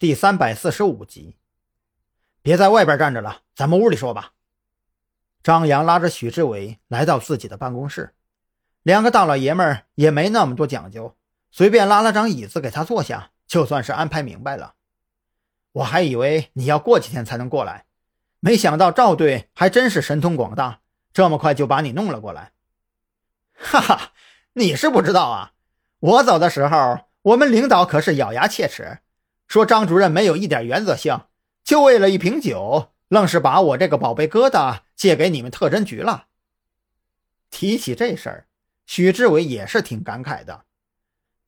第三百四十五集。别在外边站着了，咱们屋里说吧。张扬拉着许志伟来到自己的办公室，两个大老爷们儿也没那么多讲究，随便拉了张椅子给他坐下，就算是安排明白了。我还以为你要过几天才能过来，没想到赵队还真是神通广大，这么快就把你弄了过来。哈哈，你是不知道啊，我走的时候，我们领导可是咬牙切齿。说张主任没有一点原则性，就为了一瓶酒，愣是把我这个宝贝疙瘩借给你们特侦局了。提起这事儿，许志伟也是挺感慨的。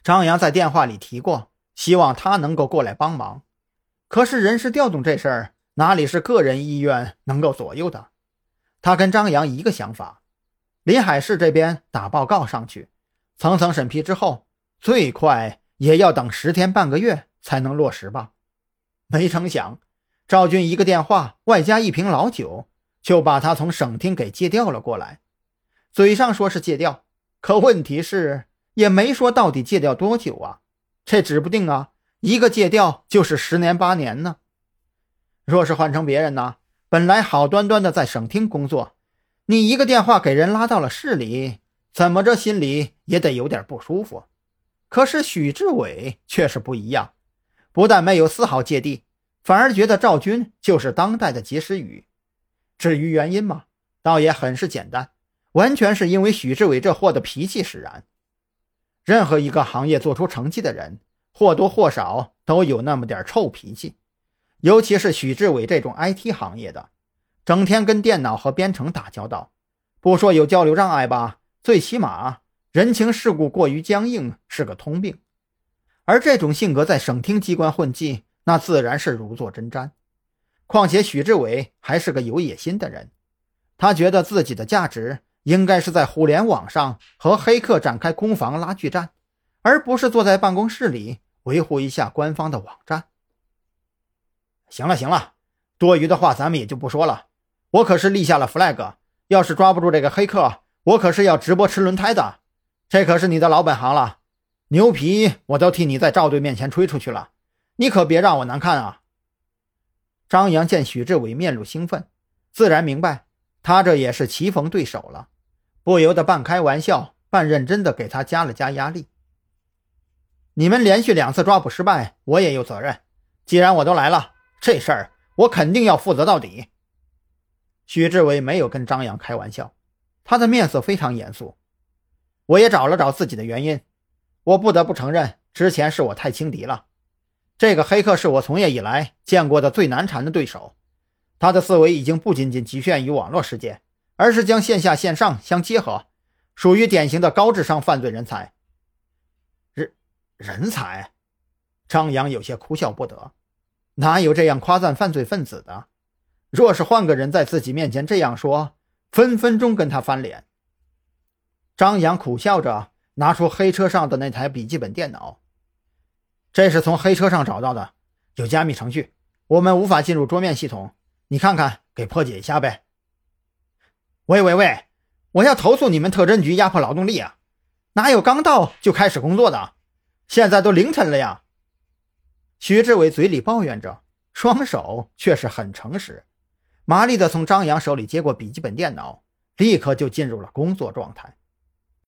张扬在电话里提过，希望他能够过来帮忙。可是人事调动这事儿，哪里是个人意愿能够左右的？他跟张扬一个想法，临海市这边打报告上去，层层审批之后，最快也要等十天半个月。才能落实吧？没成想，赵军一个电话，外加一瓶老酒，就把他从省厅给借调了过来。嘴上说是借调，可问题是也没说到底借调多久啊？这指不定啊，一个借调就是十年八年呢。若是换成别人呢？本来好端端的在省厅工作，你一个电话给人拉到了市里，怎么着心里也得有点不舒服。可是许志伟却是不一样。不但没有丝毫芥蒂，反而觉得赵军就是当代的及时雨。至于原因嘛，倒也很是简单，完全是因为许志伟这货的脾气使然。任何一个行业做出成绩的人，或多或少都有那么点臭脾气，尤其是许志伟这种 IT 行业的，整天跟电脑和编程打交道，不说有交流障碍吧，最起码人情世故过于僵硬是个通病。而这种性格在省厅机关混迹，那自然是如坐针毡。况且许志伟还是个有野心的人，他觉得自己的价值应该是在互联网上和黑客展开攻防拉锯战，而不是坐在办公室里维护一下官方的网站。行了行了，多余的话咱们也就不说了。我可是立下了 flag，要是抓不住这个黑客，我可是要直播吃轮胎的。这可是你的老本行了。牛皮我都替你在赵队面前吹出去了，你可别让我难看啊！张扬见许志伟面露兴奋，自然明白他这也是棋逢对手了，不由得半开玩笑半认真的给他加了加压力。你们连续两次抓捕失败，我也有责任。既然我都来了，这事儿我肯定要负责到底。许志伟没有跟张扬开玩笑，他的面色非常严肃。我也找了找自己的原因。我不得不承认，之前是我太轻敌了。这个黑客是我从业以来见过的最难缠的对手。他的思维已经不仅仅局限于网络世界，而是将线下线上相结合，属于典型的高智商犯罪人才。人人才？张扬有些哭笑不得。哪有这样夸赞犯罪分子的？若是换个人在自己面前这样说，分分钟跟他翻脸。张扬苦笑着。拿出黑车上的那台笔记本电脑，这是从黑车上找到的，有加密程序，我们无法进入桌面系统。你看看，给破解一下呗。喂喂喂，我要投诉你们特侦局压迫劳动力啊！哪有刚到就开始工作的？现在都凌晨了呀！徐志伟嘴里抱怨着，双手却是很诚实，麻利的从张扬手里接过笔记本电脑，立刻就进入了工作状态。